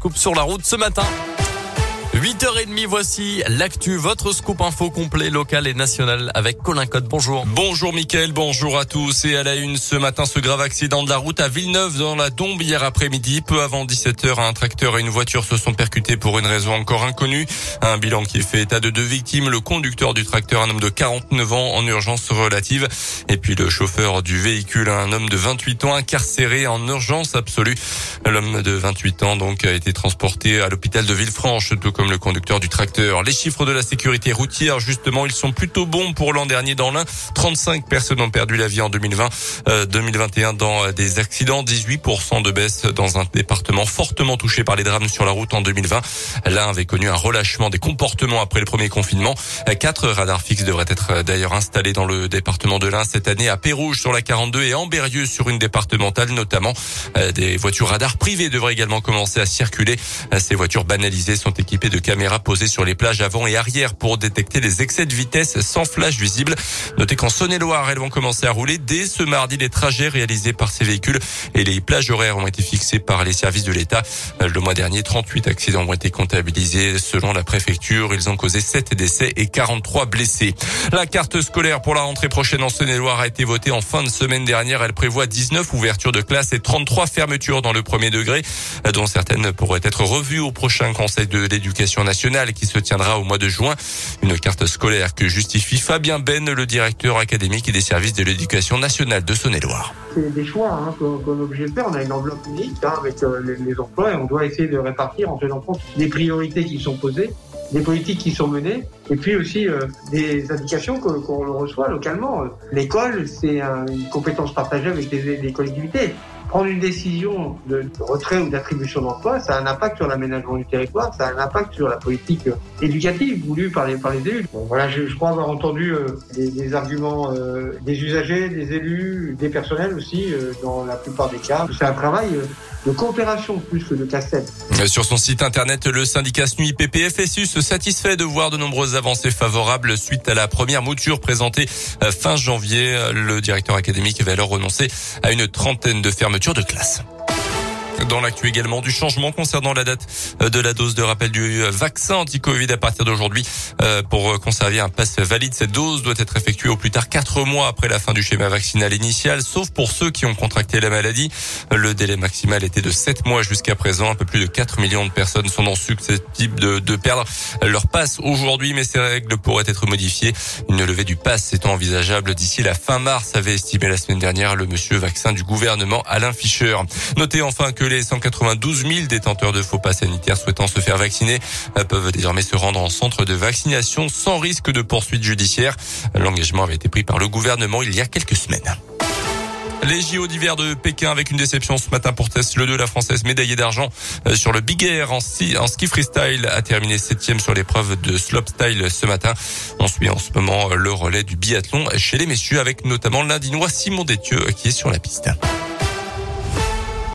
scoop sur la route ce matin. 8h30, voici l'actu, votre scoop info complet local et national avec Colin Code. Bonjour. Bonjour Mickaël, bonjour à tous. Et à la une ce matin, ce grave accident de la route à Villeneuve dans la Dombe hier après-midi. Peu avant 17h, un tracteur et une voiture se sont percutés pour une raison encore inconnue. Un bilan qui fait état de deux victimes. Le conducteur du tracteur, un homme de 49 ans en urgence relative. Et puis le chauffeur du véhicule, un homme de 28 ans incarcéré en urgence absolue. L'homme de 28 ans donc a été transporté à l'hôpital de Villefranche, tout comme le conducteur du tracteur. Les chiffres de la sécurité routière, justement, ils sont plutôt bons pour l'an dernier dans l'un. 35 personnes ont perdu la vie en 2020, 2021 euh, dans euh, des accidents, 18% de baisse dans un département fortement touché par les drames sur la route en 2020. L'un avait connu un relâchement des comportements après le premier confinement. Quatre radars fixes devraient être euh, d'ailleurs installés dans le département de l'Ain cette année à Pérouge sur la 42 et Amberieux sur une départementale notamment. Des voitures radars privées devraient également commencer à circuler. Ces voitures banalisées sont équipées de caméras posées sur les plages avant et arrière pour détecter les excès de vitesse sans flash visible. Notez qu'en Saône-et-Loire, elles vont commencer à rouler dès ce mardi les trajets réalisés par ces véhicules et les plages horaires ont été fixées par les services de l'État. Le mois dernier, 38 accidents ont été comptabilisés selon la préfecture. Ils ont causé 7 décès et 43 blessés. La carte scolaire pour la rentrée prochaine en Saône-et-Loire a été votée en fin de semaine dernière. Elle prévoit 19 ouvertures de classe et 33 fermetures dans le premier degré, dont certaines pourraient être revues au prochain Conseil de l'éducation nationale qui se tiendra au mois de juin. Une carte scolaire que justifie Fabien Ben, le directeur académique et des services de l'éducation nationale de Saône-et-Loire. C'est des choix hein, qu'on est obligé de faire. On a une enveloppe unique hein, avec euh, les, emplois et on doit essayer de répartir en tenant compte des priorités qui sont posées, des politiques qui sont menées et puis aussi euh, des indications qu'on reçoit localement. L'école, c'est une compétence partagée avec les, les collectivités prendre une décision de retrait ou d'attribution d'emploi, ça a un impact sur l'aménagement du territoire, ça a un impact sur la politique éducative voulue par les, par les élus. Voilà, je, crois avoir entendu euh, des, arguments euh, des usagers, des élus, des personnels aussi, euh, dans la plupart des cas. C'est un travail euh, de coopération plus que de casse-tête. Sur son site internet, le syndicat SNUI PPFSU se satisfait de voir de nombreuses avancées favorables suite à la première mouture présentée fin janvier. Le directeur académique avait alors renoncé à une trentaine de fermetures de classe. Dans l'actu également du changement concernant la date de la dose de rappel du vaccin anti-Covid à partir d'aujourd'hui. Euh, pour conserver un pass valide, cette dose doit être effectuée au plus tard quatre mois après la fin du schéma vaccinal initial, sauf pour ceux qui ont contracté la maladie. Le délai maximal était de sept mois jusqu'à présent. Un peu plus de 4 millions de personnes sont dans susceptibles de, de perdre leur passe aujourd'hui, mais ces règles pourraient être modifiées. Une levée du pass étant envisageable d'ici la fin mars, avait estimé la semaine dernière le monsieur vaccin du gouvernement Alain Fischer. Notez enfin que les 192 000 détenteurs de faux pas sanitaires souhaitant se faire vacciner euh, peuvent désormais se rendre en centre de vaccination sans risque de poursuite judiciaire. L'engagement avait été pris par le gouvernement il y a quelques semaines. Les JO d'hiver de Pékin avec une déception ce matin pour Tess Le 2, la française médaillée d'argent euh, sur le Big Air en ski, freestyle a terminé septième sur l'épreuve de slopestyle ce matin. On suit en ce moment le relais du biathlon chez les messieurs avec notamment l'Indinois Simon Détieux qui est sur la piste.